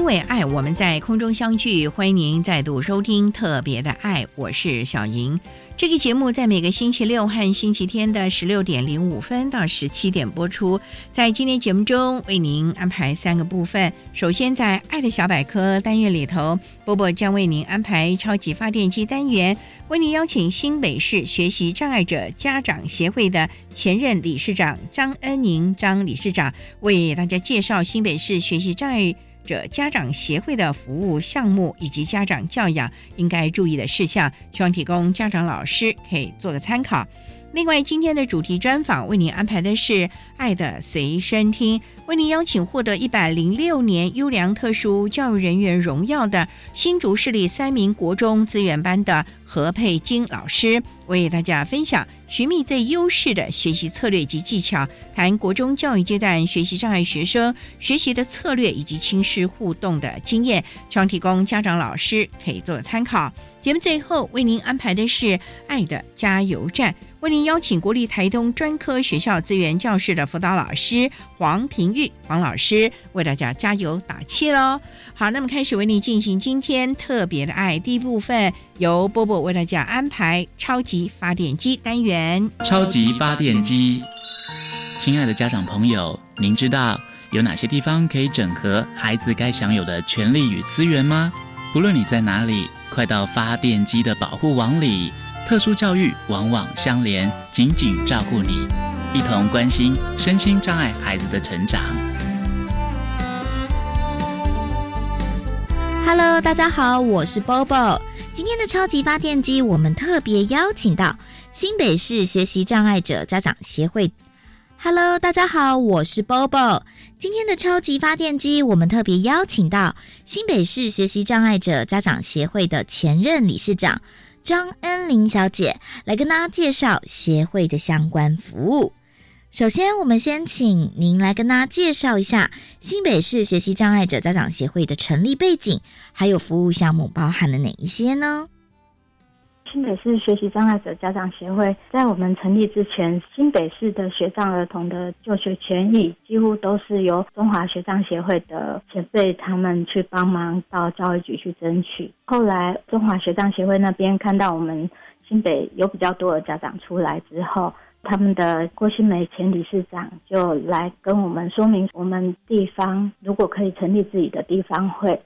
因为爱，我们在空中相聚，欢迎您再度收听特别的爱，我是小莹。这个节目在每个星期六和星期天的十六点零五分到十七点播出。在今天节目中，为您安排三个部分。首先，在“爱的小百科”单元里头，波波将为您安排超级发电机单元，为您邀请新北市学习障碍者家长协会的前任理事长张恩宁张理事长，为大家介绍新北市学习障碍。这家长协会的服务项目以及家长教养应该注意的事项，希望提供家长老师可以做个参考。另外，今天的主题专访为您安排的是《爱的随身听》，为您邀请获得一百零六年优良特殊教育人员荣耀的新竹市立三名国中资源班的何佩金老师，为大家分享寻觅最优势的学习策略及技巧，谈国中教育阶段学习障碍学生学习的策略以及亲师互动的经验，希望提供家长老师可以做参考。节目最后为您安排的是《爱的加油站》，为您邀请国立台东专科学校资源教室的辅导老师黄平玉黄老师为大家加油打气喽。好，那么开始为您进行今天特别的爱第一部分，由波波为大家安排超级发电机单元。超级发电机，亲爱的家长朋友，您知道有哪些地方可以整合孩子该享有的权利与资源吗？不论你在哪里。快到发电机的保护网里，特殊教育往往相连，紧紧照顾你，一同关心身心障碍孩子的成长。Hello，大家好，我是 Bobo。今天的超级发电机，我们特别邀请到新北市学习障碍者家长协会。Hello，大家好，我是 Bobo。今天的超级发电机，我们特别邀请到新北市学习障碍者家长协会的前任理事长张恩玲小姐来跟大家介绍协会的相关服务。首先，我们先请您来跟大家介绍一下新北市学习障碍者家长协会的成立背景，还有服务项目包含了哪一些呢？新北市学习障碍者家长协会在我们成立之前，新北市的学障儿童的就学权益几乎都是由中华学障协会的前辈他们去帮忙到教育局去争取。后来中华学障协会那边看到我们新北有比较多的家长出来之后，他们的郭新梅前理事长就来跟我们说明，我们地方如果可以成立自己的地方会。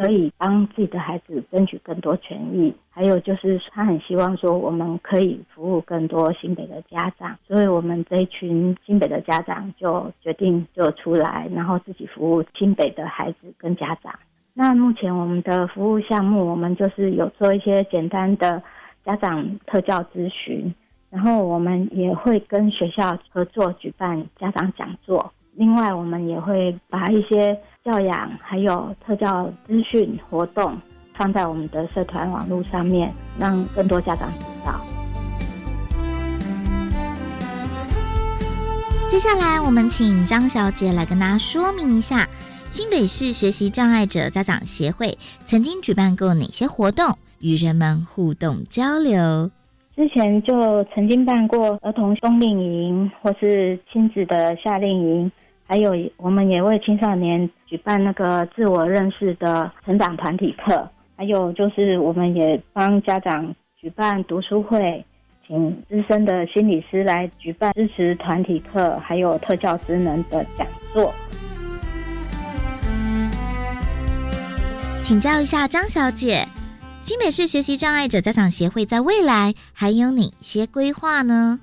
可以帮自己的孩子争取更多权益，还有就是他很希望说我们可以服务更多新北的家长，所以我们这一群新北的家长就决定就出来，然后自己服务新北的孩子跟家长。那目前我们的服务项目，我们就是有做一些简单的家长特教咨询，然后我们也会跟学校合作举办家长讲座，另外我们也会把一些。教养还有特教资讯活动放在我们的社团网络上面，让更多家长知道。接下来，我们请张小姐来跟大家说明一下，新北市学习障碍者家长协会曾经举办过哪些活动，与人们互动交流。之前就曾经办过儿童冬令营，或是亲子的夏令营。还有我们也为青少年举办那个自我认识的成长团体课，还有就是我们也帮家长举办读书会，请资深的心理师来举办支持团体课，还有特教职能的讲座。请教一下张小姐。新北市学习障碍者家长协会在未来还有哪些规划呢？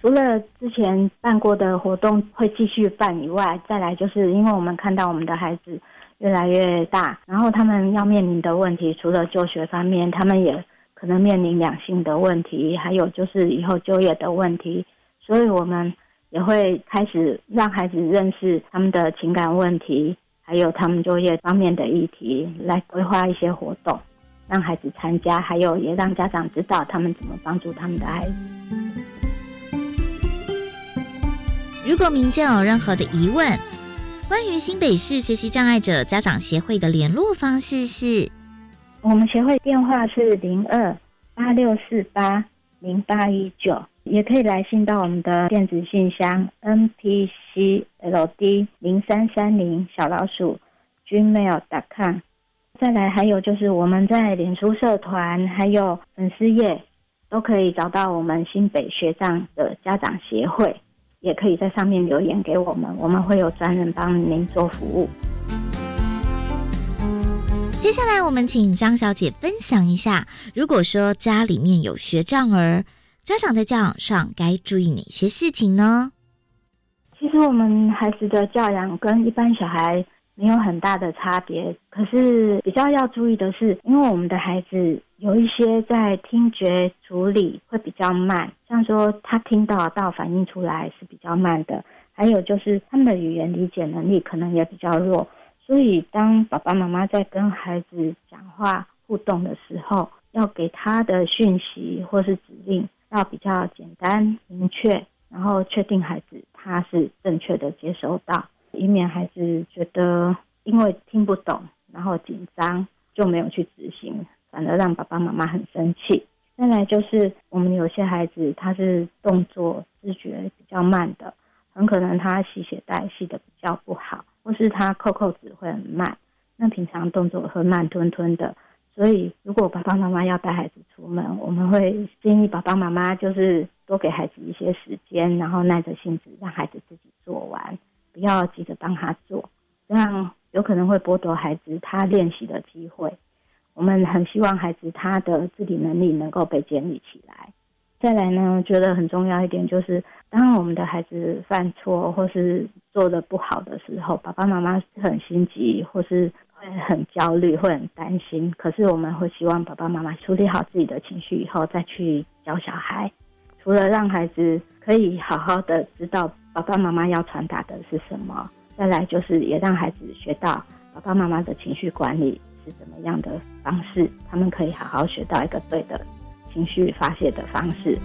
除了之前办过的活动会继续办以外，再来就是因为我们看到我们的孩子越来越大，然后他们要面临的问题，除了就学方面，他们也可能面临两性的问题，还有就是以后就业的问题，所以我们也会开始让孩子认识他们的情感问题，还有他们就业方面的议题，来规划一些活动。让孩子参加，还有也让家长知道他们怎么帮助他们的孩子。如果民众有任何的疑问，关于新北市学习障碍者家长协会的联络方式是：我们协会电话是零二八六四八零八一九，也可以来信到我们的电子信箱 npcld 零三三零小老鼠 gmail.com。再来，还有就是我们在脸书社团还有粉丝页，都可以找到我们新北学障的家长协会，也可以在上面留言给我们，我们会有专人帮您做服务。接下来，我们请张小姐分享一下，如果说家里面有学障儿，家长在教养上该注意哪些事情呢？其实我们孩子的教养跟一般小孩。没有很大的差别，可是比较要注意的是，因为我们的孩子有一些在听觉处理会比较慢，像说他听到到反应出来是比较慢的，还有就是他们的语言理解能力可能也比较弱，所以当爸爸妈妈在跟孩子讲话互动的时候，要给他的讯息或是指令要比较简单明确，然后确定孩子他是正确的接收到。以免孩子觉得因为听不懂，然后紧张就没有去执行，反而让爸爸妈妈很生气。再来就是我们有些孩子他是动作知觉比较慢的，很可能他吸血带吸的比较不好，或是他扣扣子会很慢，那平常动作会慢吞吞的。所以如果爸爸妈妈要带孩子出门，我们会建议爸爸妈妈就是多给孩子一些时间，然后耐着性子让孩子自己做完。不要急着帮他做，这样有可能会剥夺孩子他练习的机会。我们很希望孩子他的自理能力能够被建立起来。再来呢，我觉得很重要一点就是，当我们的孩子犯错或是做的不好的时候，爸爸妈妈是很心急，或是会很焦虑，会很担心。可是我们会希望爸爸妈妈处理好自己的情绪以后，再去教小孩。除了让孩子可以好好的知道。爸爸妈妈要传达的是什么？再来就是也让孩子学到爸爸妈妈的情绪管理是怎么样的方式，他们可以好好学到一个对的情绪发泄的方式。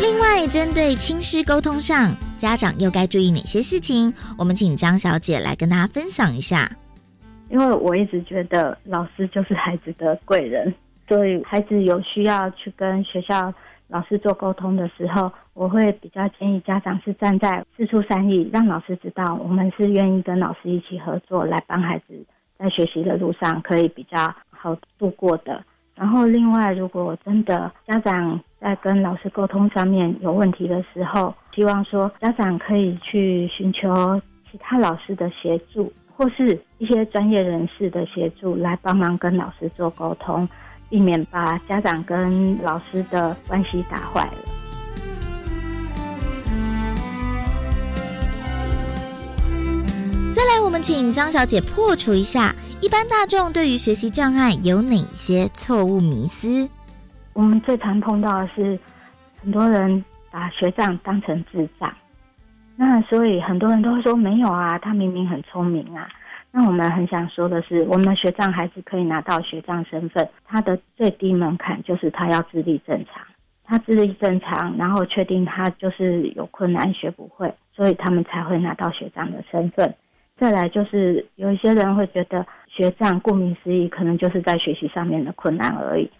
另外，针对亲师沟通上，家长又该注意哪些事情？我们请张小姐来跟大家分享一下。因为我一直觉得老师就是孩子的贵人。所以，孩子有需要去跟学校老师做沟通的时候，我会比较建议家长是站在四出善意，让老师知道我们是愿意跟老师一起合作，来帮孩子在学习的路上可以比较好度过的。然后，另外，如果真的家长在跟老师沟通上面有问题的时候，希望说家长可以去寻求其他老师的协助，或是一些专业人士的协助，来帮忙跟老师做沟通。避免把家长跟老师的关系打坏了。再来，我们请张小姐破除一下一般大众对于学习障碍有哪些错误迷思。我们最常碰到的是，很多人把学障当成智障，那所以很多人都会说没有啊，他明明很聪明啊。那我们很想说的是，我们学障孩子可以拿到学障身份，他的最低门槛就是他要智力正常，他智力正常，然后确定他就是有困难学不会，所以他们才会拿到学障的身份。再来就是有一些人会觉得学障顾名思义，可能就是在学习上面的困难而已，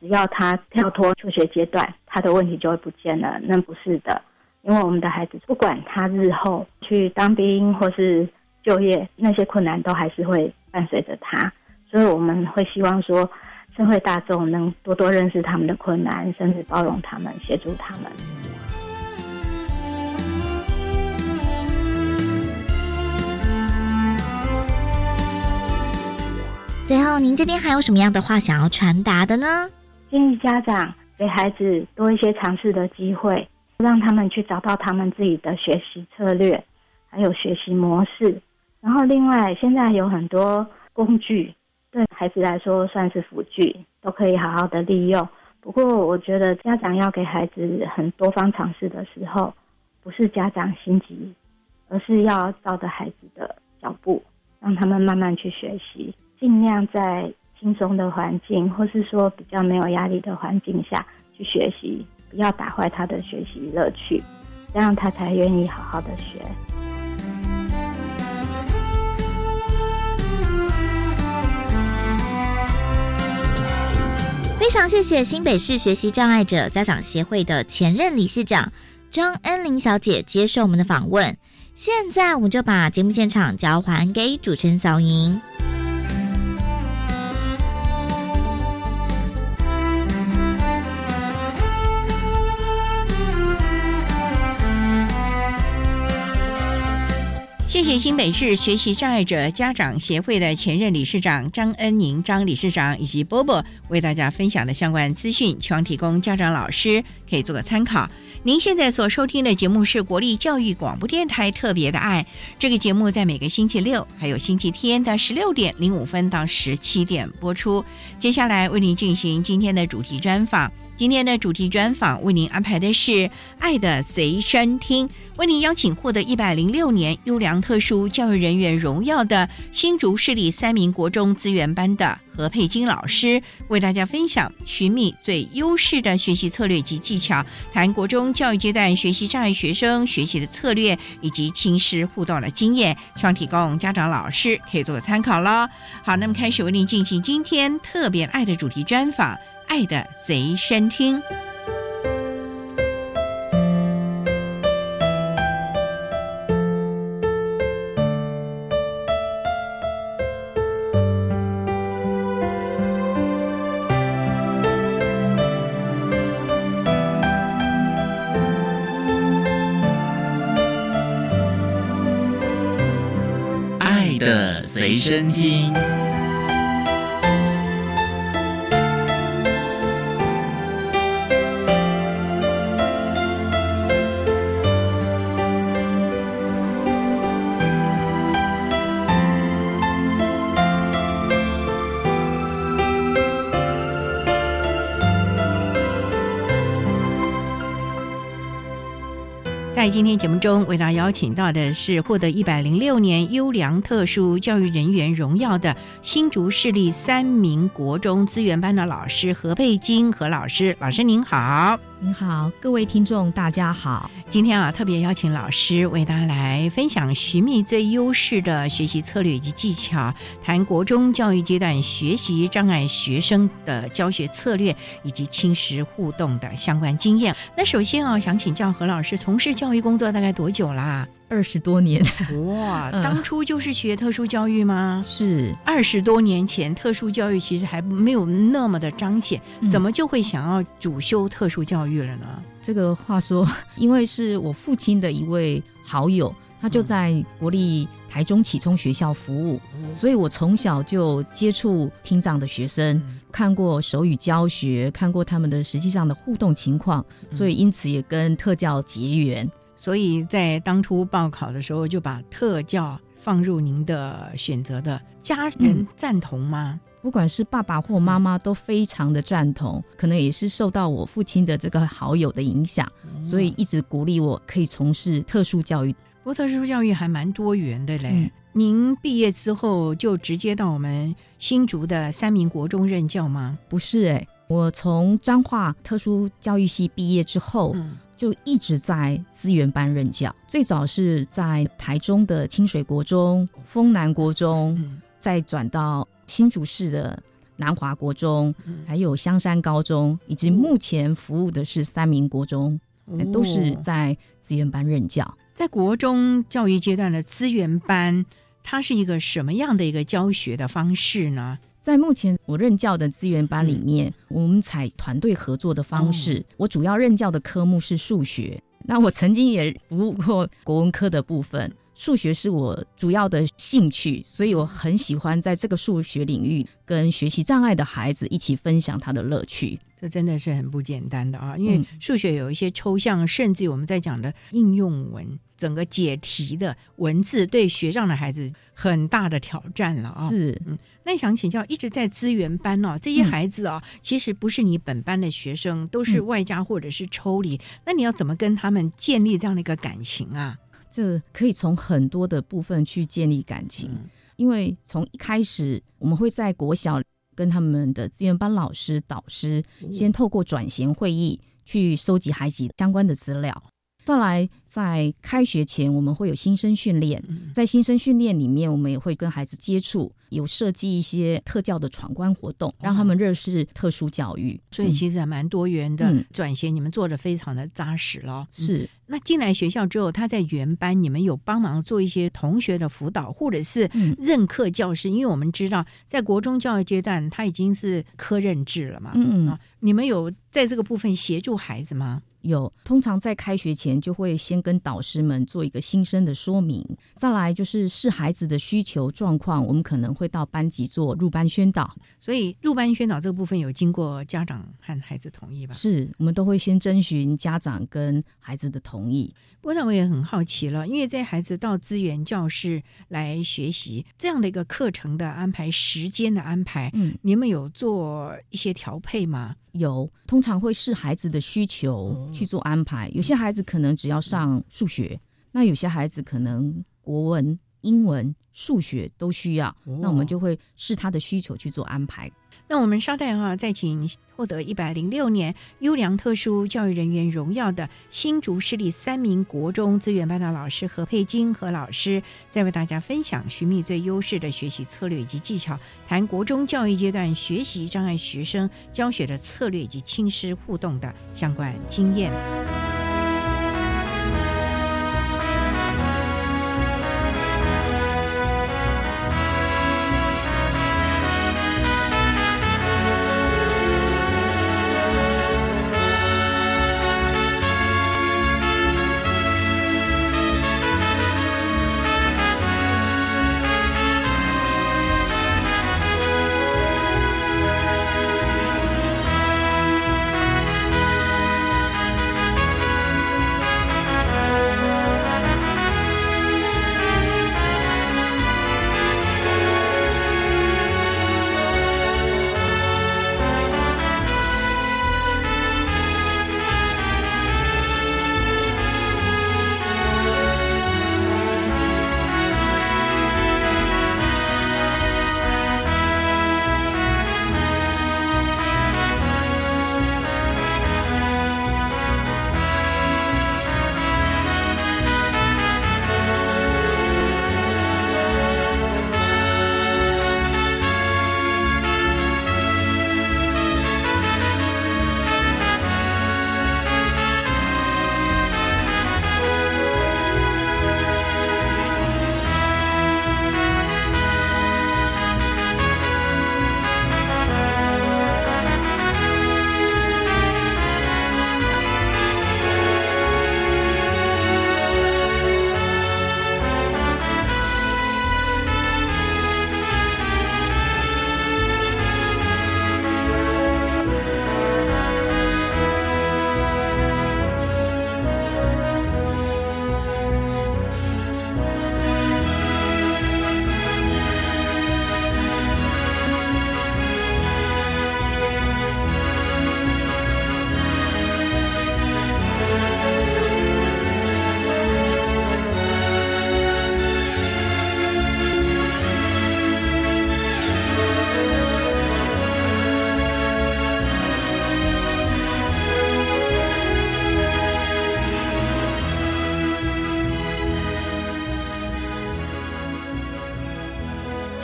只要他跳脱求学阶段，他的问题就会不见了。那不是的，因为我们的孩子不管他日后去当兵或是就业，那些困难都还是会伴随着他。所以我们会希望说，社会大众能多多认识他们的困难，甚至包容他们，协助他们。最后，您这边还有什么样的话想要传达的呢？建议家长给孩子多一些尝试的机会，让他们去找到他们自己的学习策略，还有学习模式。然后，另外现在有很多工具，对孩子来说算是辅具，都可以好好的利用。不过，我觉得家长要给孩子很多方尝试的时候，不是家长心急，而是要照着孩子的脚步，让他们慢慢去学习。尽量在轻松的环境，或是说比较没有压力的环境下去学习，不要打坏他的学习乐趣，这样他才愿意好好的学。非常谢谢新北市学习障碍者家长协会的前任理事长张恩玲小姐接受我们的访问。现在我们就把节目现场交还给主持人小莹。谢谢新北市学习障碍者家长协会的前任理事长张恩宁张理事长以及波波为大家分享的相关资讯，希望提供家长老师可以做个参考。您现在所收听的节目是国立教育广播电台特别的爱，这个节目在每个星期六还有星期天的十六点零五分到十七点播出。接下来为您进行今天的主题专访。今天的主题专访为您安排的是《爱的随身听》，为您邀请获得一百零六年优良特殊教育人员荣耀的新竹市立三名国中资源班的何佩金老师，为大家分享寻觅最优势的学习策略及技巧，谈国中教育阶段学习障碍学生学习的策略以及亲师互动的经验，希望提供家长老师可以做个参考喽。好，那么开始为您进行今天特别爱的主题专访。爱的随身听。爱的随身听。今天节目中，为大家邀请到的是获得一百零六年优良特殊教育人员荣耀的新竹市立三名国中资源班的老师何佩金何老师。老师您好，您好，各位听众大家好。今天啊，特别邀请老师为大家来分享寻觅最优势的学习策略以及技巧，谈国中教育阶段学习障碍学生的教学策略以及亲师互动的相关经验。那首先啊，想请教何老师，从事教育工作大概多久啦？二十多年，哇，当初就是学特殊教育吗？是。二十多年前，特殊教育其实还没有那么的彰显，怎么就会想要主修特殊教育了呢？这个话说，因为是我父亲的一位好友，他就在国立台中启聪学校服务，所以我从小就接触听障的学生，看过手语教学，看过他们的实际上的互动情况，所以因此也跟特教结缘。所以在当初报考的时候，就把特教放入您的选择的。家人赞同吗？不管是爸爸或妈妈都非常的赞同，可能也是受到我父亲的这个好友的影响，所以一直鼓励我可以从事特殊教育。不过特殊教育还蛮多元的嘞。您毕业之后就直接到我们新竹的三民国中任教吗？不是哎，我从彰化特殊教育系毕业之后。就一直在资源班任教，最早是在台中的清水国中、丰南国中，再转到新竹市的南华国中，还有香山高中，以及目前服务的是三明国中，都是在资源班任教。在国中教育阶段的资源班，它是一个什么样的一个教学的方式呢？在目前我任教的资源班里面，我们采团队合作的方式。我主要任教的科目是数学，那我曾经也服务过国文科的部分。数学是我主要的兴趣，所以我很喜欢在这个数学领域跟学习障碍的孩子一起分享他的乐趣。这真的是很不简单的啊！因为数学有一些抽象，甚至于我们在讲的应用文，整个解题的文字，对学障的孩子很大的挑战了啊！是，嗯，那想请教，一直在资源班哦，这些孩子啊，其实不是你本班的学生，都是外加或者是抽离，那你要怎么跟他们建立这样的一个感情啊？这可以从很多的部分去建立感情，因为从一开始，我们会在国小跟他们的资源班老师、导师先透过转衔会议去收集孩子相关的资料，再来在开学前我们会有新生训练，在新生训练里面，我们也会跟孩子接触。有设计一些特教的闯关活动，让他们认识特殊教育，所以其实还蛮多元的转型。你们做的非常的扎实咯。是，那进来学校之后，他在原班，你们有帮忙做一些同学的辅导，或者是任课教师？因为我们知道，在国中教育阶段，他已经是科任制了嘛。嗯嗯，你们有在这个部分协助孩子吗？有，通常在开学前就会先跟导师们做一个新生的说明，再来就是视孩子的需求状况，我们可能会到班级做入班宣导。所以入班宣导这个部分有经过家长和孩子同意吧？是我们都会先征询家长跟孩子的同意。不过那我也很好奇了，因为在孩子到资源教室来学习这样的一个课程的安排、时间的安排，嗯，你们有做一些调配吗？有，通常会视孩子的需求去做安排。有些孩子可能只要上数学，那有些孩子可能国文、英文、数学都需要，那我们就会视他的需求去做安排。那我们稍待哈，再请获得一百零六年优良特殊教育人员荣耀的新竹市立三名国中资源班的老师何佩金何老师，再为大家分享寻觅最优势的学习策略以及技巧，谈国中教育阶段学习障碍学生教学的策略以及亲师互动的相关经验。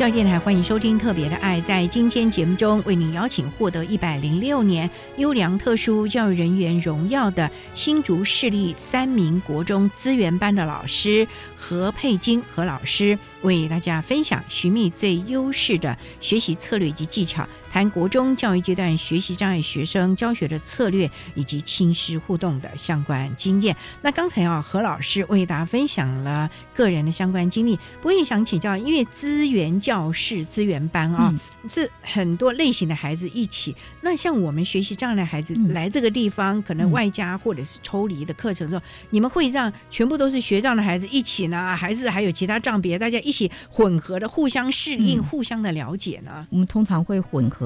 教电台，欢迎收听《特别的爱》。在今天节目中，为您邀请获得一百零六年优良特殊教育人员荣耀的新竹市立三名国中资源班的老师何佩金何老师，为大家分享寻觅最优势的学习策略及技巧，谈国中教育阶段学习障碍学生教学的策略以及亲师互动的相关经验。那刚才啊，何老师为大家分享了个人的相关经历，我也想请教，因为资源教室、资源班啊，是很多类型的孩子一起。那像我们学习障碍的孩子来这个地方，可能外加或者是抽离的课程的时候，你们会让全部都是学障的孩子一起呢，还是还有其他障别大家一起混合的，互相适应、互相的了解呢？我们通常会混合，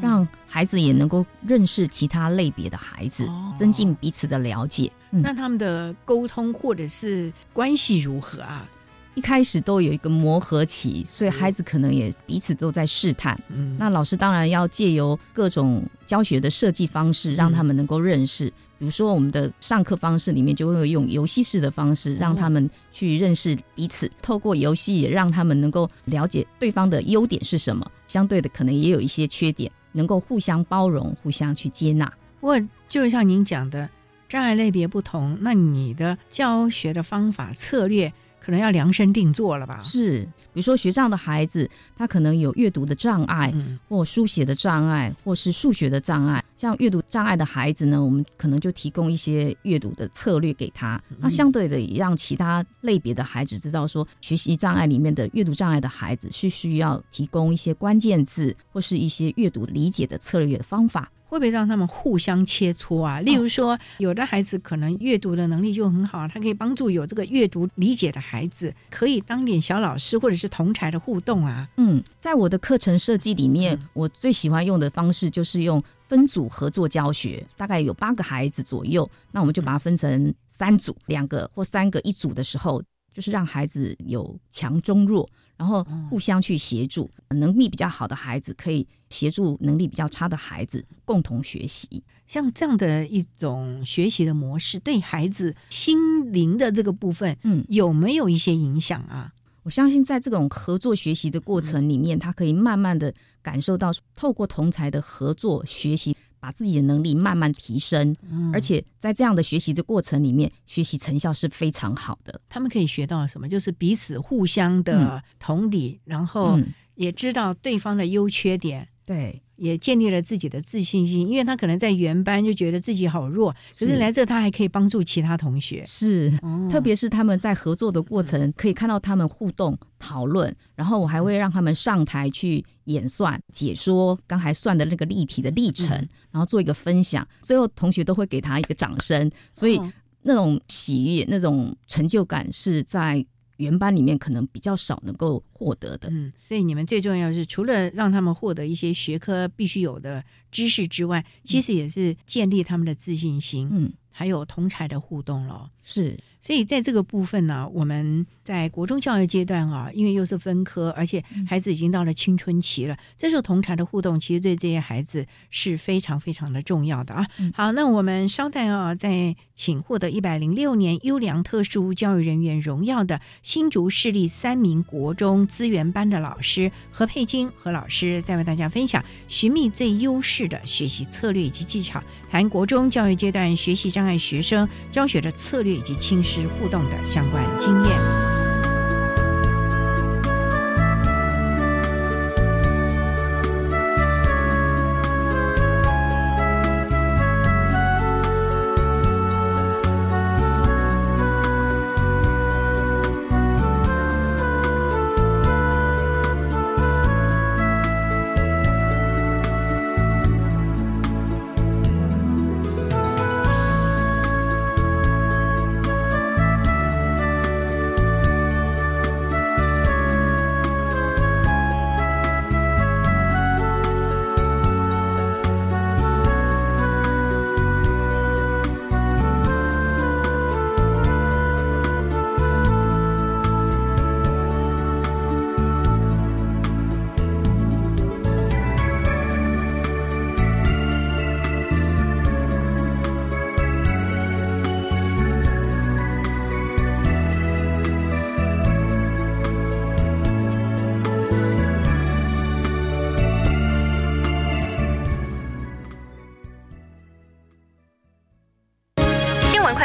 让孩子也能够认识其他类别的孩子，增进彼此的了解。那他们的沟通或者是关系如何啊？一开始都有一个磨合期，所以孩子可能也彼此都在试探。嗯，那老师当然要借由各种教学的设计方式，让他们能够认识。比如说，我们的上课方式里面就会用游戏式的方式，让他们去认识彼此。透过游戏，也让他们能够了解对方的优点是什么，相对的可能也有一些缺点，能够互相包容、互相去接纳。不过，就像您讲的，障碍类别不同，那你的教学的方法策略。可能要量身定做了吧？是，比如说学障的孩子，他可能有阅读的障碍，或书写的障碍，或是数学的障碍。像阅读障碍的孩子呢，我们可能就提供一些阅读的策略给他。那相对的，也让其他类别的孩子知道说，学习障碍里面的阅读障碍的孩子是需要提供一些关键字或是一些阅读理解的策略的方法。会不会让他们互相切磋啊？例如说，有的孩子可能阅读的能力就很好，他可以帮助有这个阅读理解的孩子，可以当点小老师或者是同才的互动啊。嗯，在我的课程设计里面，我最喜欢用的方式就是用分组合作教学，大概有八个孩子左右，那我们就把它分成三组，两个或三个一组的时候，就是让孩子有强中弱。然后互相去协助，能力比较好的孩子可以协助能力比较差的孩子共同学习。像这样的一种学习的模式，对孩子心灵的这个部分，嗯，有没有一些影响啊？我相信在这种合作学习的过程里面，他可以慢慢的感受到，透过同才的合作学习。把自己的能力慢慢提升，而且在这样的学习的过程里面，学习成效是非常好的。他们可以学到什么？就是彼此互相的同理，然后也知道对方的优缺点。对。也建立了自己的自信心，因为他可能在原班就觉得自己好弱，可是来这他还可以帮助其他同学。是，特别是他们在合作的过程，可以看到他们互动讨论，然后我还会让他们上台去演算、解说刚才算的那个立体的历程，然后做一个分享，最后同学都会给他一个掌声，所以那种喜悦、那种成就感是在。原班里面可能比较少能够获得的，嗯，所以你们最重要是除了让他们获得一些学科必须有的知识之外，其实也是建立他们的自信心，嗯，还有同才的互动咯，是。所以在这个部分呢，我们在国中教育阶段啊，因为又是分科，而且孩子已经到了青春期了，这时候同台的互动，其实对这些孩子是非常非常的重要的啊。好，那我们稍待啊，再请获得一百零六年优良特殊教育人员荣耀的新竹市立三名国中资源班的老师何佩金何老师，再为大家分享寻觅最优势的学习策略以及技巧，谈国中教育阶段学习障碍学生教学的策略以及亲师。互动的相关经验。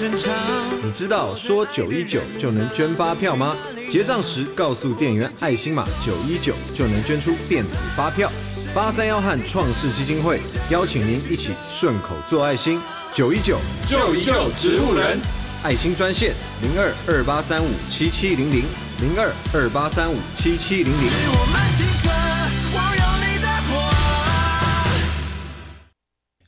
你知道说九一九就能捐发票吗？结账时告诉店员爱心码九一九就能捐出电子发票。八三幺和创世基金会邀请您一起顺口做爱心。九一九救一救植物人，爱心专线零二二八三五七七零零。零二二八三五七七零零。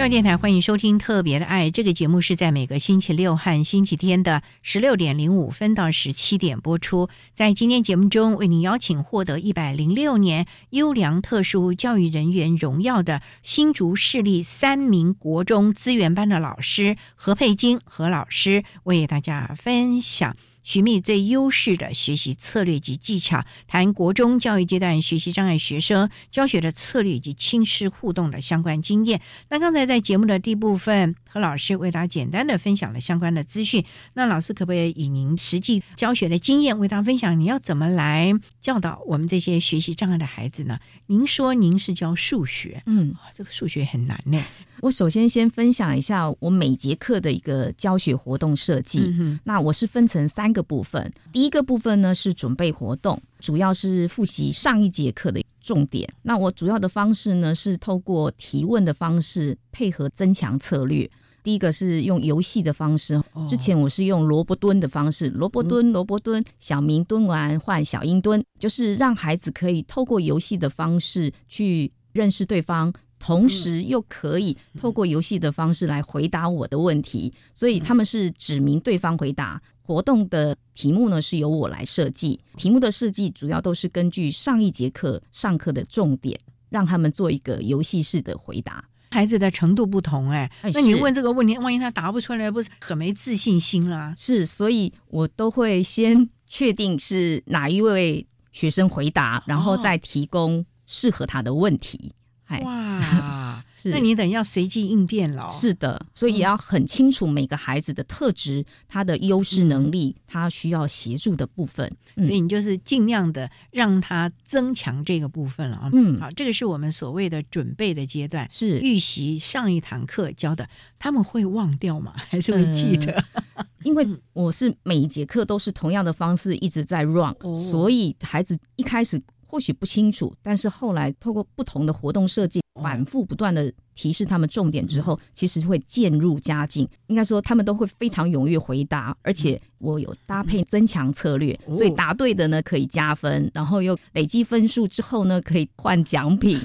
教育电台欢迎收听《特别的爱》这个节目，是在每个星期六和星期天的十六点零五分到十七点播出。在今天节目中，为您邀请获得一百零六年优良特殊教育人员荣耀的新竹市立三名国中资源班的老师何佩金何老师，为大家分享。寻觅最优势的学习策略及技巧，谈国中教育阶段学习障碍学生教学的策略以及亲师互动的相关经验。那刚才在节目的第一部分，何老师为大家简单的分享了相关的资讯。那老师可不可以以您实际教学的经验为大家分享，你要怎么来教导我们这些学习障碍的孩子呢？您说您是教数学，嗯，这个数学很难呢。我首先先分享一下我每节课的一个教学活动设计。那我是分成三个部分，第一个部分呢是准备活动，主要是复习上一节课的重点。那我主要的方式呢是透过提问的方式配合增强策略。第一个是用游戏的方式，之前我是用萝卜蹲的方式，萝卜蹲，萝卜蹲，小明蹲完换小英蹲，就是让孩子可以透过游戏的方式去认识对方。同时又可以透过游戏的方式来回答我的问题，所以他们是指明对方回答。活动的题目呢是由我来设计，题目的设计主要都是根据上一节课上课的重点，让他们做一个游戏式的回答。孩子的程度不同，哎，那你问这个问题，万一他答不出来，不是很没自信心啦？是，所以我都会先确定是哪一位学生回答，然后再提供适合他的问题。哇，那你等要随机应变了。是的，所以也要很清楚每个孩子的特质、他的优势能力、他需要协助的部分。所以你就是尽量的让他增强这个部分了啊。嗯，好，这个是我们所谓的准备的阶段，是预习上一堂课教的，他们会忘掉吗？还是会记得？因为我是每一节课都是同样的方式一直在 run，所以孩子一开始。或许不清楚，但是后来透过不同的活动设计，反复不断的提示他们重点之后，其实会渐入佳境。应该说，他们都会非常踊跃回答，而且我有搭配增强策略，所以答对的呢可以加分，然后又累积分数之后呢可以换奖品。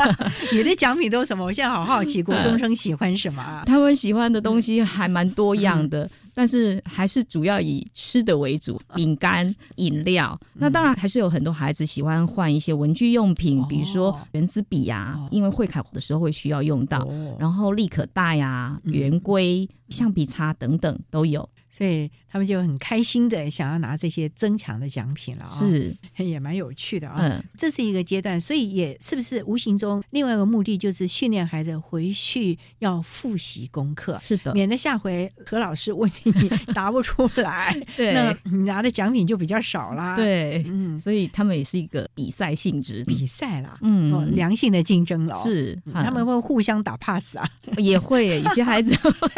你的奖品都是什么？我现在好好奇，国中生喜欢什么啊？他们喜欢的东西还蛮多样的。但是还是主要以吃的为主，饼干、饮料。那当然还是有很多孩子喜欢换一些文具用品，比如说圆珠笔呀，因为会考的时候会需要用到。然后立可带呀、圆规、橡皮擦等等都有。所以他们就很开心的想要拿这些增强的奖品了啊，是。也蛮有趣的啊。嗯，这是一个阶段，所以也是不是无形中另外一个目的就是训练孩子回去要复习功课，是的，免得下回何老师问你答不出来，对，那你拿的奖品就比较少啦。对，嗯，所以他们也是一个比赛性质，比赛啦，嗯，良性的竞争了，是他们会互相打 pass 啊，也会有些孩子会，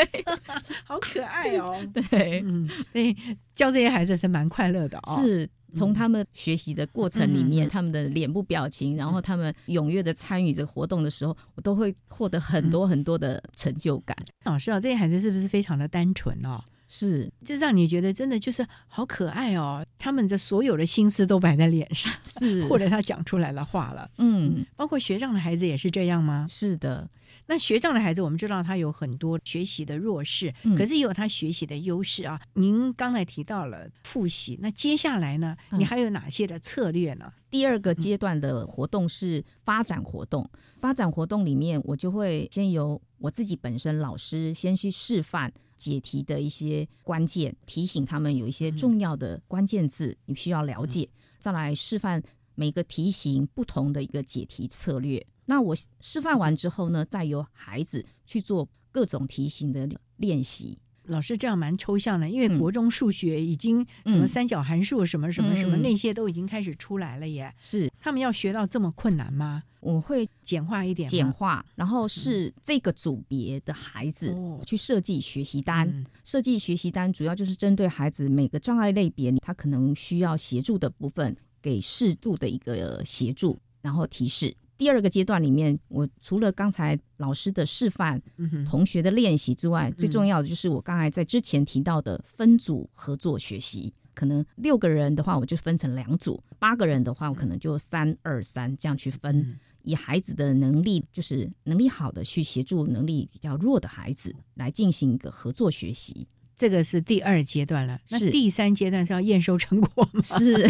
好可爱哦，对。嗯，所以教这些孩子是蛮快乐的哦。是从他们学习的过程里面，他们的脸部表情，然后他们踊跃的参与这个活动的时候，我都会获得很多很多的成就感。老师啊，这些孩子是不是非常的单纯哦？是，就让你觉得真的就是好可爱哦。他们的所有的心思都摆在脸上，是或者他讲出来的话了。嗯，包括学长的孩子也是这样吗？是的。那学长的孩子，我们知道他有很多学习的弱势，可是也有他学习的优势啊。您刚才提到了复习，那接下来呢？你还有哪些的策略呢？第二个阶段的活动是发展活动，发展活动里面，我就会先由我自己本身老师先去示范解题的一些关键，提醒他们有一些重要的关键字你需要了解，再来示范每个题型不同的一个解题策略。那我示范完之后呢，再由孩子去做各种题型的练习。老师这样蛮抽象的，因为国中数学已经什么三角函数什么什么什么那些都已经开始出来了耶。是他们要学到这么困难吗？我会简化一点，简化，然后是这个组别的孩子去设计学习单。设计学习单主要就是针对孩子每个障碍类别，他可能需要协助的部分，给适度的一个协助，然后提示。第二个阶段里面，我除了刚才老师的示范、同学的练习之外，最重要的就是我刚才在之前提到的分组合作学习。可能六个人的话，我就分成两组；八个人的话，我可能就三二三这样去分，以孩子的能力，就是能力好的去协助能力比较弱的孩子来进行一个合作学习。这个是第二阶段了，那第三阶段是要验收成果吗？是，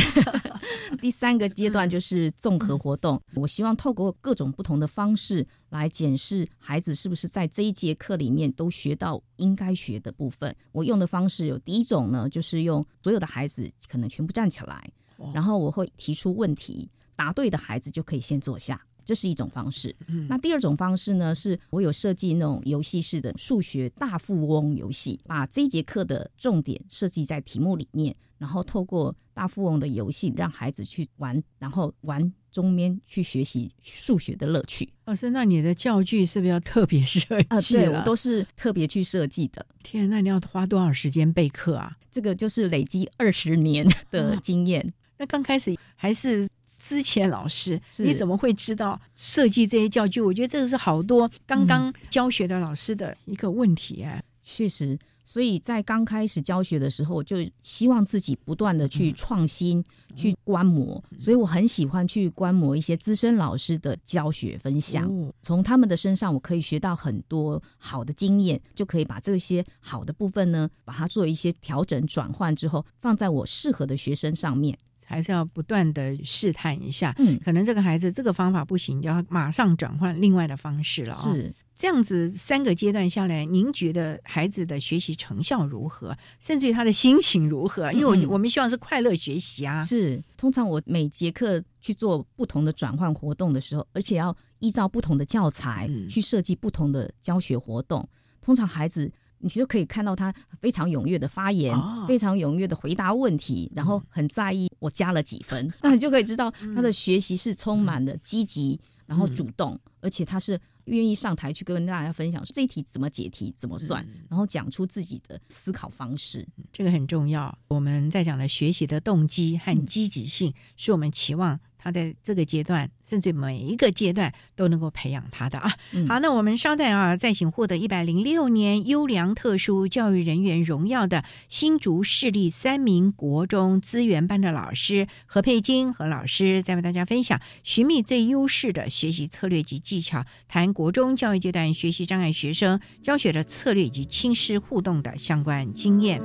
第三个阶段就是综合活动。我希望透过各种不同的方式来检视孩子是不是在这一节课里面都学到应该学的部分。我用的方式有第一种呢，就是用所有的孩子可能全部站起来，然后我会提出问题，答对的孩子就可以先坐下。这是一种方式。那第二种方式呢？是我有设计那种游戏式的数学大富翁游戏，把这一节课的重点设计在题目里面，然后透过大富翁的游戏让孩子去玩，然后玩中间去学习数学的乐趣。老师，那你的教具是不是要特别设计啊？对我都是特别去设计的。天，那你要花多少时间备课啊？这个就是累积二十年的经验。那刚开始还是。之前老师，你怎么会知道设计这些教具？我觉得这个是好多刚刚教学的老师的一个问题啊。确实，所以在刚开始教学的时候，就希望自己不断的去创新、去观摩。所以我很喜欢去观摩一些资深老师的教学分享，从他们的身上我可以学到很多好的经验，就可以把这些好的部分呢，把它做一些调整转换之后，放在我适合的学生上面。还是要不断的试探一下，嗯，可能这个孩子这个方法不行，就要马上转换另外的方式了啊。是这样子三个阶段下来，您觉得孩子的学习成效如何？甚至于他的心情如何？因为我我们希望是快乐学习啊。是，通常我每节课去做不同的转换活动的时候，而且要依照不同的教材去设计不同的教学活动，通常孩子。你其实可以看到他非常踊跃的发言，非常踊跃的回答问题，然后很在意我加了几分，那你就可以知道他的学习是充满了积极，然后主动，而且他是愿意上台去跟大家分享这一题怎么解题、怎么算，然后讲出自己的思考方式。这个很重要。我们在讲的学习的动机和积极性，是我们期望他在这个阶段，甚至每一个阶段都能够培养他的啊。嗯好，那我们稍待啊，再请获得一百零六年优良特殊教育人员荣耀的新竹市立三名国中资源班的老师何佩金何老师，再为大家分享寻觅最优势的学习策略及技巧，谈国中教育阶段学习障碍学生教学的策略以及亲师互动的相关经验。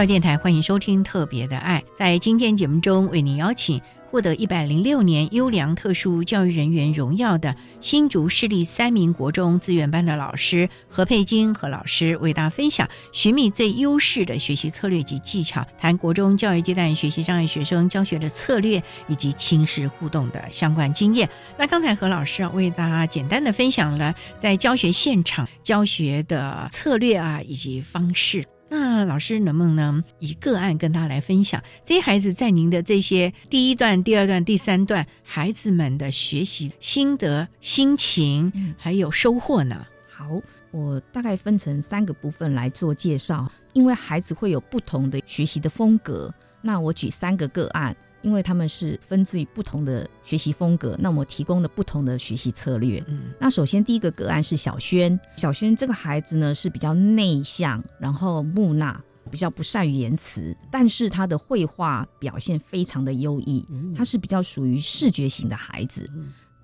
教育电台欢迎收听《特别的爱》。在今天节目中，为您邀请获得一百零六年优良特殊教育人员荣耀的新竹市立三名国中资源班的老师何佩金何老师，为大家分享寻觅最优势的学习策略及技巧，谈国中教育阶段学习障碍学生教学的策略以及亲师互动的相关经验。那刚才何老师啊，为大家简单的分享了在教学现场教学的策略啊以及方式。那老师能不能以个案跟他来分享这些孩子在您的这些第一段、第二段、第三段孩子们的学习心得、心情，还有收获呢？好，我大概分成三个部分来做介绍，因为孩子会有不同的学习的风格。那我举三个个案，因为他们是分自于不同的学习风格，那我提供了不同的学习策略。嗯，那首先第一个个案是小轩，小轩这个孩子呢是比较内向，然后木讷。比较不善于言辞，但是他的绘画表现非常的优异，他是比较属于视觉型的孩子。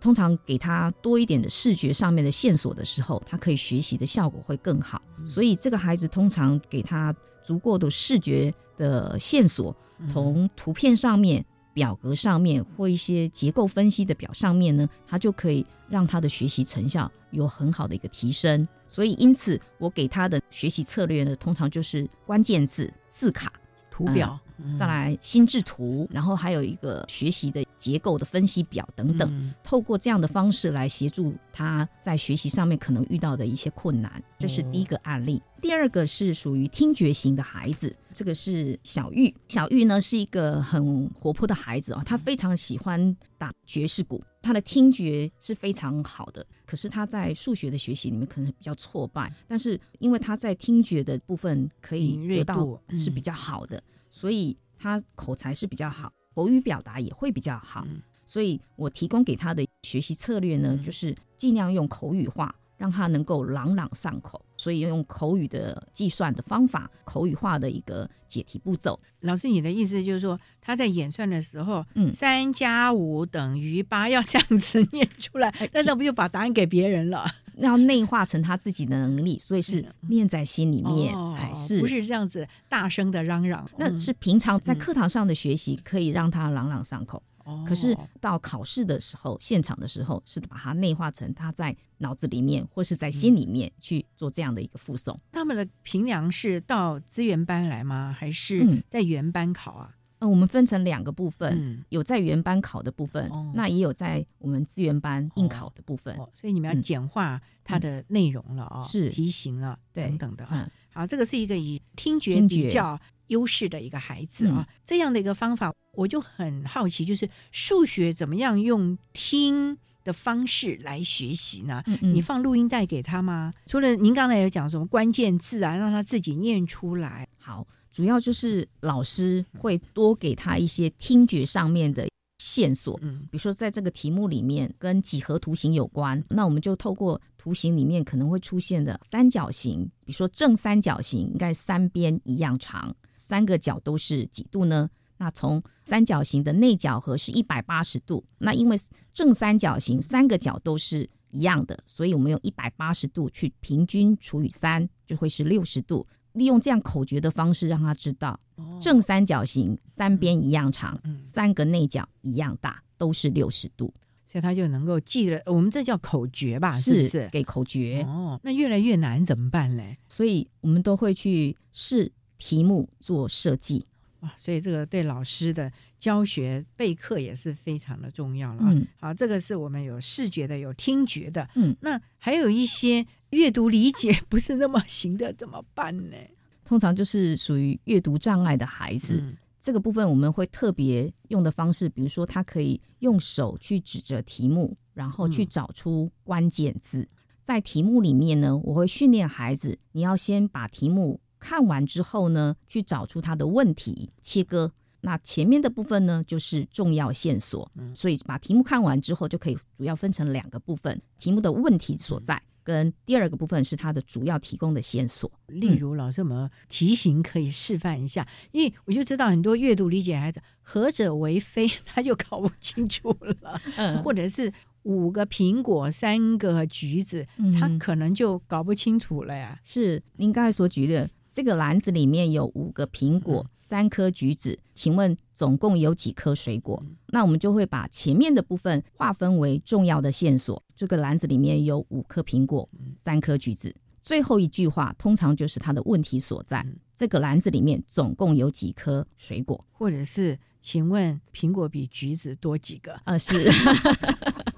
通常给他多一点的视觉上面的线索的时候，他可以学习的效果会更好。所以这个孩子通常给他足够的视觉的线索，从图片上面、表格上面或一些结构分析的表上面呢，他就可以让他的学习成效有很好的一个提升。所以因此，我给他的学习策略呢，通常就是关键字、字卡、图表。嗯再来心智图，然后还有一个学习的结构的分析表等等，嗯透过这样的方式来协助他在学习上面可能遇到的一些困难，这是第一个案例。第二个是属于听觉型的孩子，这个是小玉。小玉呢是一个很活泼的孩子哦，他非常喜欢打爵士鼓，他的听觉是非常好的，可是他在数学的学习里面可能比较挫败，但是因为他在听觉的部分可以得到是比较好的。所以他口才是比较好，口语表达也会比较好。所以我提供给他的学习策略呢，就是尽量用口语化，让他能够朗朗上口。所以用口语的计算的方法，口语化的一个解题步骤。老师，你的意思就是说，他在演算的时候，嗯三加五等于八，要这样子念出来，那那不就把答案给别人了？要内化成他自己的能力，所以是念在心里面，哦还是不是这样子大声的嚷嚷？那是平常在课堂上的学习，可以让他朗朗上口。哦可是到考试的时候，现场的时候，是把它内化成他在脑子里面或是在心里面去做这样的一个附送。他们的评量是到资源班来吗？还是嗯在原班考啊？呃，我们分成两个部分，嗯有在原班考的部分，哦那也有在我们资源班应考的部分。所以你们要嗯简化它的内容了啊、是题型了对等等的啊。嗯好，这个是一个以听觉比较优势的一个孩子啊，嗯这样的一个方法，我就很好奇，就是数学怎么样用听的方式来学习呢？嗯嗯你放录音带给他吗？除了您刚才有讲什么关键字啊，让他自己念出来。好，主要就是老师会多给他一些听觉上面的线索，嗯，比如说在这个题目里面跟几何图形有关，那我们就透过图形里面可能会出现的三角形，比如说正三角形应该三边一样长，三个角都是几度呢？那从三角形的内角和是一百八十度，那因为正三角形三个角都是一样的，所以我们用一百八十度去平均除以三，就会是六十度。利用这样口诀的方式，让他知道正三角形三边一样长，三个内角一样大，都是六十度，所以他就能够记了。我们这叫口诀吧？是不是给口诀？哦，那越来越难怎么办嘞？所以我们都会去试题目做设计。哇，所以这个对老师的教学备课也是非常的重要了。嗯，好，这个是我们有视觉的，有听觉的。嗯，那还有一些阅读理解 不是那么行的，怎么办呢？通常就是属于阅读障碍的孩子，这个部分我们会特别用的方式，比如说他可以用手去指着题目，然后去找出关键字。在题目里面呢，我会训练孩子，你要先把题目看完之后呢，去找出他的问题，切割。那前面的部分呢，就是重要线索。所以把题目看完之后，就可以主要分成两个部分：题目的问题所在。跟第二个部分是它的主要提供的线索，例如老师有没有题型可以示范一下？因为我就知道很多阅读理解孩子何者为非，他就搞不清楚了，嗯，或者是五个苹果三个橘子，他可能就搞不清楚了呀。是您刚才所举的这个篮子里面有五个苹果。三颗橘子，请问总共有几颗水果？那我们就会把前面的部分划分为重要的线索。这个篮子里面有五颗苹果，三颗橘子。最后一句话通常就是它的问题所在。这个篮子里面总共有几颗水果？或者是请问苹果比橘子多几个？啊，是。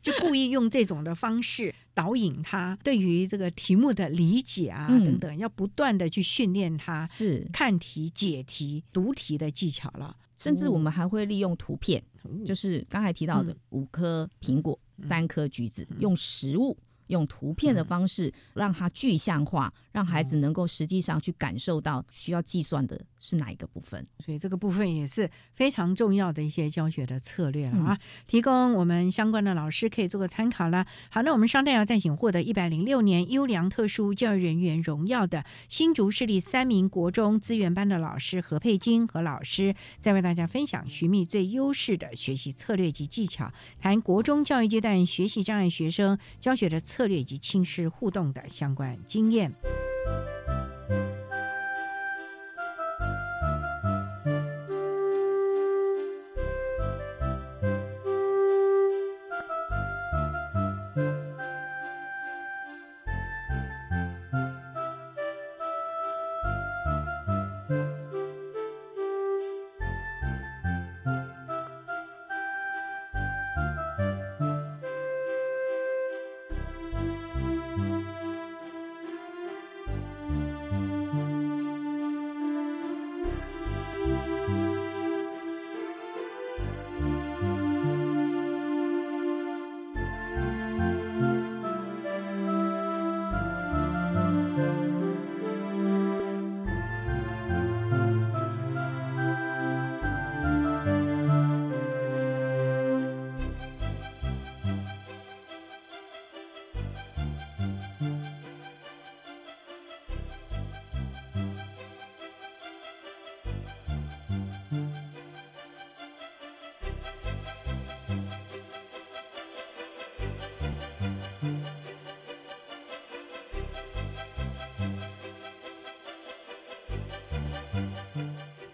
就故意用这种的方式导引他对于这个题目的理解啊等等，要不断的去训练他是。看题、解题、读题的技巧了。甚至我们还会利用图片，就是刚才提到的五颗苹果、三颗橘子，用实物。用图片的方式让它具象化，让孩子能够实际上去感受到需要计算的是哪一个部分。所以这个部分也是非常重要的一些教学的策略了啊，提供我们相关的老师可以做个参考了。好，那我们商代要再请获得一百零六年优良特殊教育人员荣耀的新竹市立三名国中资源班的老师何佩金和老师，再为大家分享寻觅最优势的学习策略及技巧，谈国中教育阶段学习障碍学生教学的策。策略以及亲师互动的相关经验。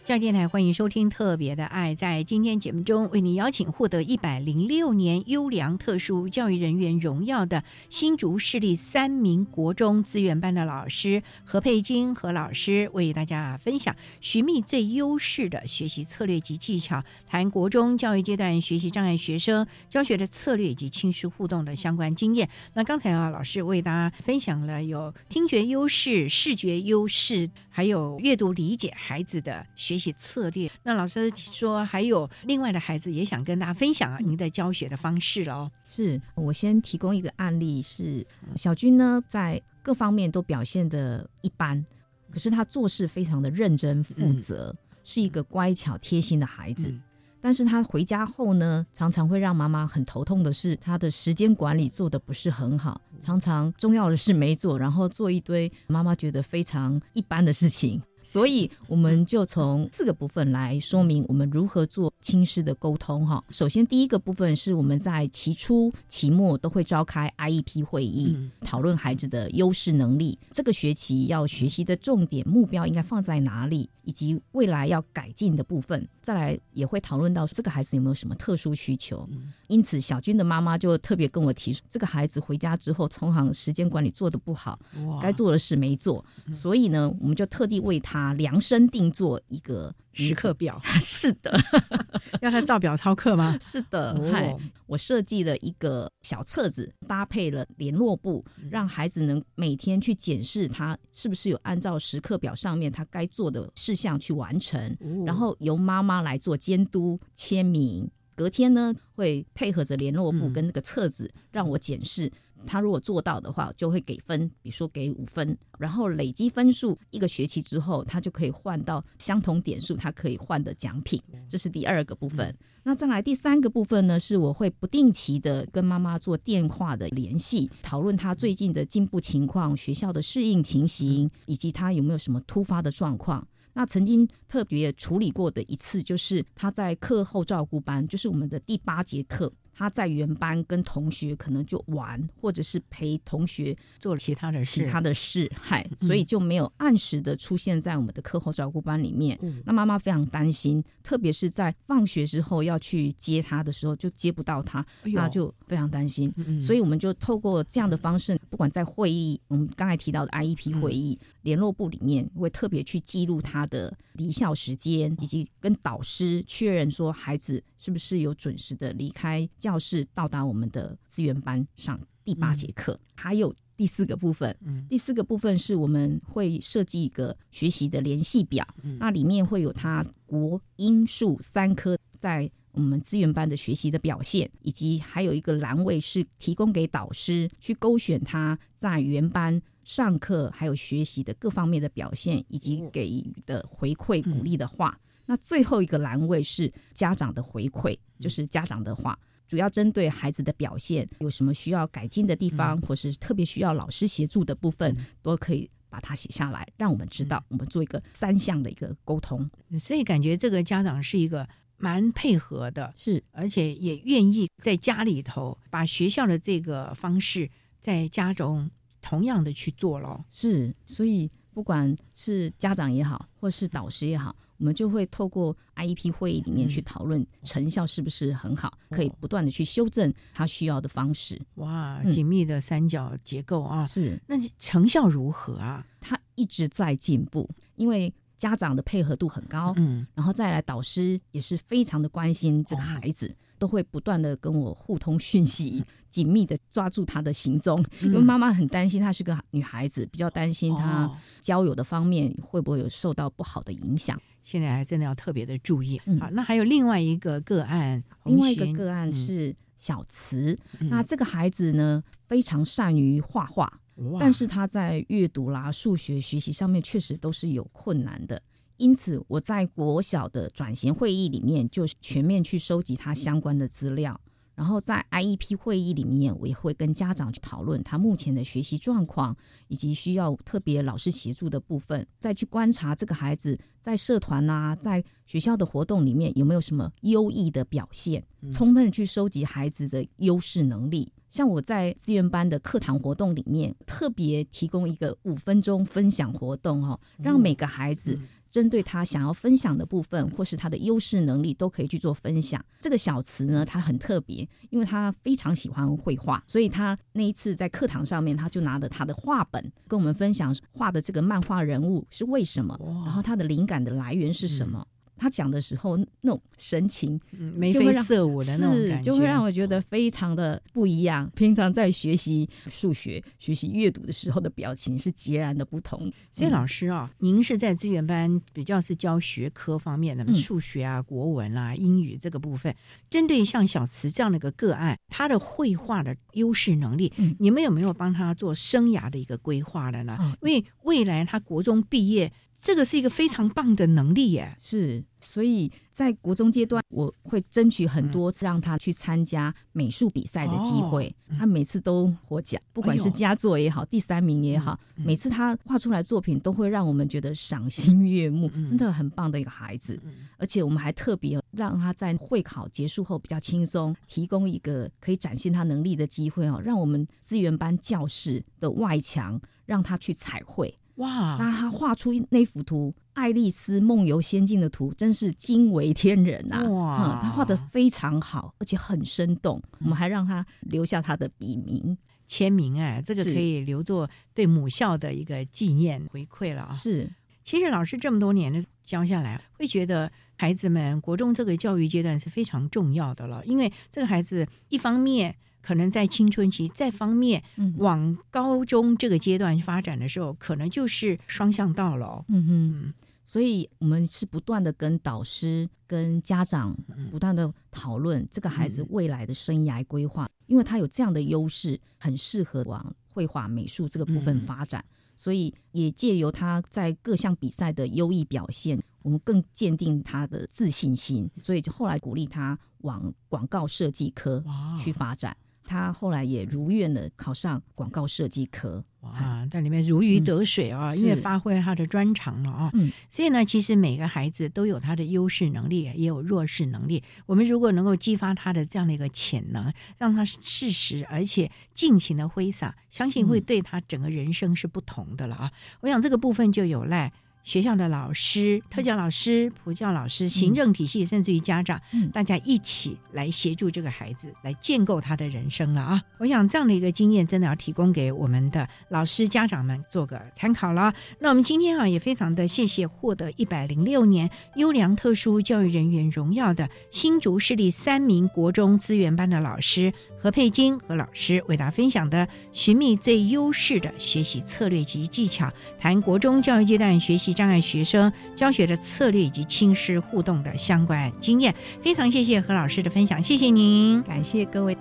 教育电台欢迎收听《特别的爱》。在今天节目中，为您邀请获得一百零六年优良特殊教育人员荣耀的新竹市立三名国中资源班的老师何佩金何老师，为大家分享寻觅最优势的学习策略及技巧，谈国中教育阶段学习障碍学生教学的策略以及亲师互动的相关经验。那刚才啊，老师为大家分享了有听觉优势、视觉优势，还有阅读理解孩子的学。习策略，那老师说还有另外的孩子也想跟大家分享啊，您的教学的方式喽。是我先提供一个案例，是小军呢在各方面都表现的一般，可是他做事非常的认真负责，是一个乖巧贴心的孩子。但是他回家后呢，常常会让妈妈很头痛的是，他的时间管理做的不是很好，常常重要的事没做，然后做一堆妈妈觉得非常一般的事情。所以我们就从四个部分来说明我们如何做亲师的沟通哈。首先，第一个部分是我们在期初、期末都会召开 IEP 会议，讨论孩子的优势能力，这个学期要学习的重点目标应该放在哪里，以及未来要改进的部分。再来也会讨论到这个孩子有没有什么特殊需求。因此，小军的妈妈就特别跟我提出，这个孩子回家之后，通常时间管理做的不好，该做的事没做，所以呢，我们就特地为他。啊，量身定做一个时刻表，是的，要他照表操课吗？是的，嗨，我设计了一个小册子，搭配了联络簿，让孩子能每天去检视他是不是有按照时刻表上面他该做的事项去完成，然后由妈妈来做监督签名。隔天呢，会配合着联络簿跟那个册子，让我检视。他如果做到的话，就会给分，比如说给五分，然后累积分数，一个学期之后，他就可以换到相同点数，他可以换的奖品。这是第二个部分。那再来第三个部分呢？是我会不定期的跟妈妈做电话的联系，讨论他最近的进步情况、学校的适应情形，以及他有没有什么突发的状况。那曾经特别处理过的一次，就是他在课后照顾班，就是我们的第八节课。他在原班跟同学可能就玩，或者是陪同学做了其他的其他的事，嗨，所以就没有按时的出现在我们的课后照顾班里面。那妈妈非常担心，特别是在放学之后要去接他的时候，就接不到他，那就非常担心。所以我们就透过这样的方式，不管在会议，我们刚才提到的 IEP 会议联络部里面，会特别去记录他的离校时间，以及跟导师确认说孩子是不是有准时的离开。教室到达我们的资源班上第八节课，还有第四个部分。第四个部分是我们会设计一个学习的联系表，那里面会有他国英数三科在我们资源班的学习的表现，以及还有一个栏位是提供给导师去勾选他在原班上课还有学习的各方面的表现，以及给予的回馈鼓励的话。那最后一个栏位是家长的回馈，就是家长的话。主要针对孩子的表现有什么需要改进的地方，或是特别需要老师协助的部分，都可以把它写下来，让我们知道，我们做一个三项的一个沟通。所以感觉这个家长是一个蛮配合的，是而且也愿意在家里头把学校的这个方式在家中同样的去做咯。是，所以不管是家长也好，或是导师也好。我们就会透过 IEP 会议里面去讨论成效是不是很好，可以不断的去修正他需要的方式。哇，紧密的三角结构啊，是那成效如何啊？他一直在进步，因为家长的配合度很高，嗯，然后再来导师也是非常的关心这个孩子。都会不断的跟我互通讯息，紧密的抓住他的行踪，因为妈妈很担心她是个女孩子，比较担心她交友的方面会不会有受到不好的影响。现在还真的要特别的注意。好，那还有另外一个个案，另外一个个案是小慈。那这个孩子呢，非常善于画画，但是他在阅读啦、数学学习上面确实都是有困难的。因此，我在国小的转型会议里面，就全面去收集他相关的资料。然后在 IEP 会议里面，我也会跟家长去讨论他目前的学习状况，以及需要特别老师协助的部分。再去观察这个孩子在社团啊，在学校的活动里面有没有什么优异的表现，充分去收集孩子的优势能力。像我在资源班的课堂活动里面，特别提供一个五分钟分享活动哦，让每个孩子。针对他想要分享的部分，或是他的优势能力，都可以去做分享。这个小词呢，他很特别，因为他非常喜欢绘画，所以他那一次在课堂上面，他就拿着他的画本跟我们分享画的这个漫画人物是为什么，然后他的灵感的来源是什么。他讲的时候那种神情，眉飞色舞的那种就会让我觉得非常的不一样。平常在学习数学、学习阅读的时候的表情是截然的不同。所以老师啊，您是在资源班比较是教学科方面的，数学啊、国文啊、英语这个部分。针对像小慈这样的一个个案，他的绘画的优势能力，你们有没有帮他做生涯的一个规划的呢？因为未来他国中毕业。这个是一个非常棒的能力耶。是，所以在国中阶段，我会争取很多次让他去参加美术比赛的机会。他每次都获奖，不管是佳作也好，第三名也好，每次他画出来作品都会让我们觉得赏心悦目，真的很棒的一个孩子。而且我们还特别让他在会考结束后比较轻松，提供一个可以展现他能力的机会哦，让我们资源班教室的外墙让他去彩绘。哇！那他画出那幅图《爱丽丝梦游仙境》的图，真是惊为天人呐！哇，他画的非常好，而且很生动。我们还让他留下他的笔名、签名，哎，这个可以留作对母校的一个纪念回馈了啊！是，其实老师这么多年的教下来，会觉得孩子们国中这个教育阶段是非常重要的了，因为这个孩子一方面。可能在青春期，在方面往高中这个阶段发展的时候，可能就是双向道了。嗯哼，所以我们是不断的跟导师、跟家长不断的讨论这个孩子未来的生涯规划，因为他有这样的优势，很适合往绘画、美术这个部分发展。所以也借由他在各项比赛的优异表现，我们更坚定他的自信心。所以就后来鼓励他往广告设计科去发展。他后来也如愿的考上广告设计科，哇，在里面如鱼得水啊，因为发挥了他的专长了啊。嗯，所以呢，其实每个孩子都有他的优势能力，也有弱势能力。我们如果能够激发他的这样的一个潜能，让他适时而且尽情的挥洒，相信会对他整个人生是不同的了啊。我想这个部分就有赖。学校的老师、特教老师、普教老师、行政体系，甚至于家长，大家一起来协助这个孩子，来建构他的人生了啊！我想这样的一个经验，真的要提供给我们的老师、家长们做个参考了。那我们今天啊，也非常的谢谢获得一百零六年优良特殊教育人员荣耀的新竹市立三名国中资源班的老师何佩金何老师，为大家分享的寻觅最优势的学习策略及技巧，谈国中教育阶段学习。障碍学生教学的策略以及亲师互动的相关经验，非常谢谢何老师的分享，谢谢您，感谢各位。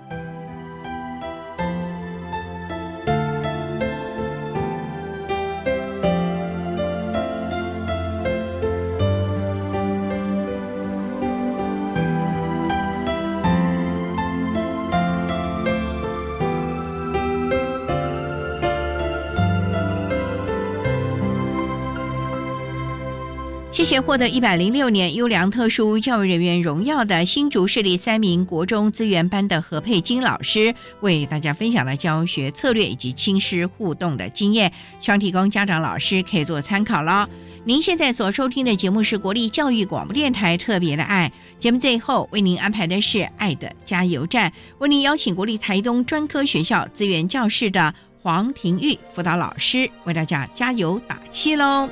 获得一百零六年优良特殊教育人员荣耀的新竹市立三名国中资源班的何佩金老师，为大家分享了教学策略以及亲师互动的经验，希望提供家长老师可以做参考了。您现在所收听的节目是国立教育广播电台特别的爱节目，最后为您安排的是爱的加油站，为您邀请国立台东专科学校资源教室的黄庭玉辅导老师为大家加油打气喽。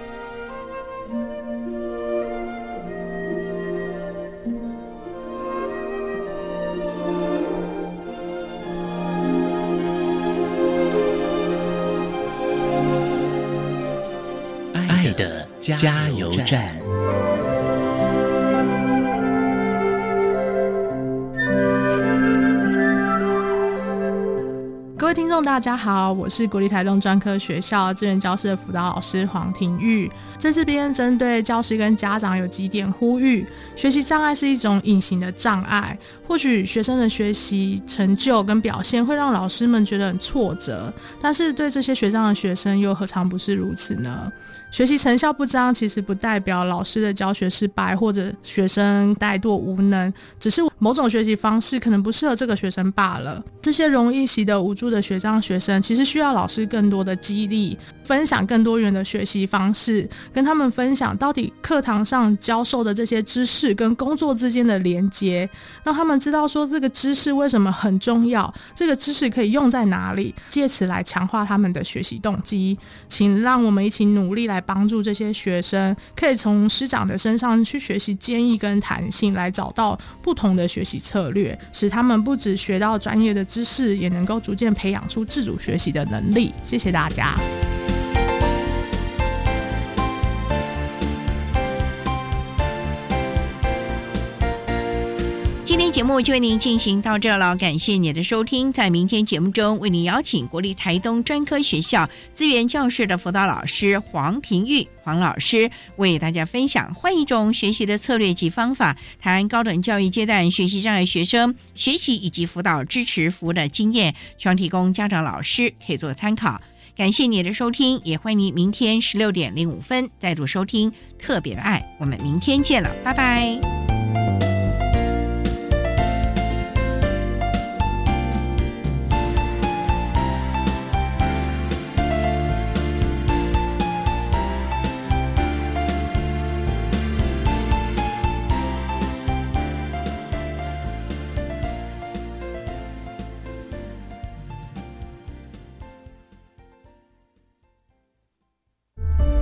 加油站。各位听众，大家好，我是国立台东专科学校资源教室的辅导老师黄庭玉。在这边针对教师跟家长有几点呼吁：学习障碍是一种隐形的障碍，或许学生的学习成就跟表现会让老师们觉得很挫折，但是对这些学障的学生又何尝不是如此呢？学习成效不彰，其实不代表老师的教学失败或者学生怠惰无能，只是某种学习方式可能不适合这个学生罢了。这些容易习得无助的学障学生，其实需要老师更多的激励，分享更多元的学习方式，跟他们分享到底课堂上教授的这些知识跟工作之间的连接，让他们知道说这个知识为什么很重要，这个知识可以用在哪里，借此来强化他们的学习动机。请让我们一起努力来。帮助这些学生，可以从师长的身上去学习坚毅跟弹性，来找到不同的学习策略，使他们不只学到专业的知识，也能够逐渐培养出自主学习的能力。谢谢大家。天节目就为您进行到这了，感谢您的收听。在明天节目中，为您邀请国立台东专科学校资源教室的辅导老师黄庭玉黄老师，为大家分享换一种学习的策略及方法，谈高等教育阶段学习障碍学生学习以及辅导支持服务的经验，希望提供家长老师可以做参考。感谢你的收听，也欢迎您明天十六点零五分再度收听特别的爱。我们明天见了，拜拜。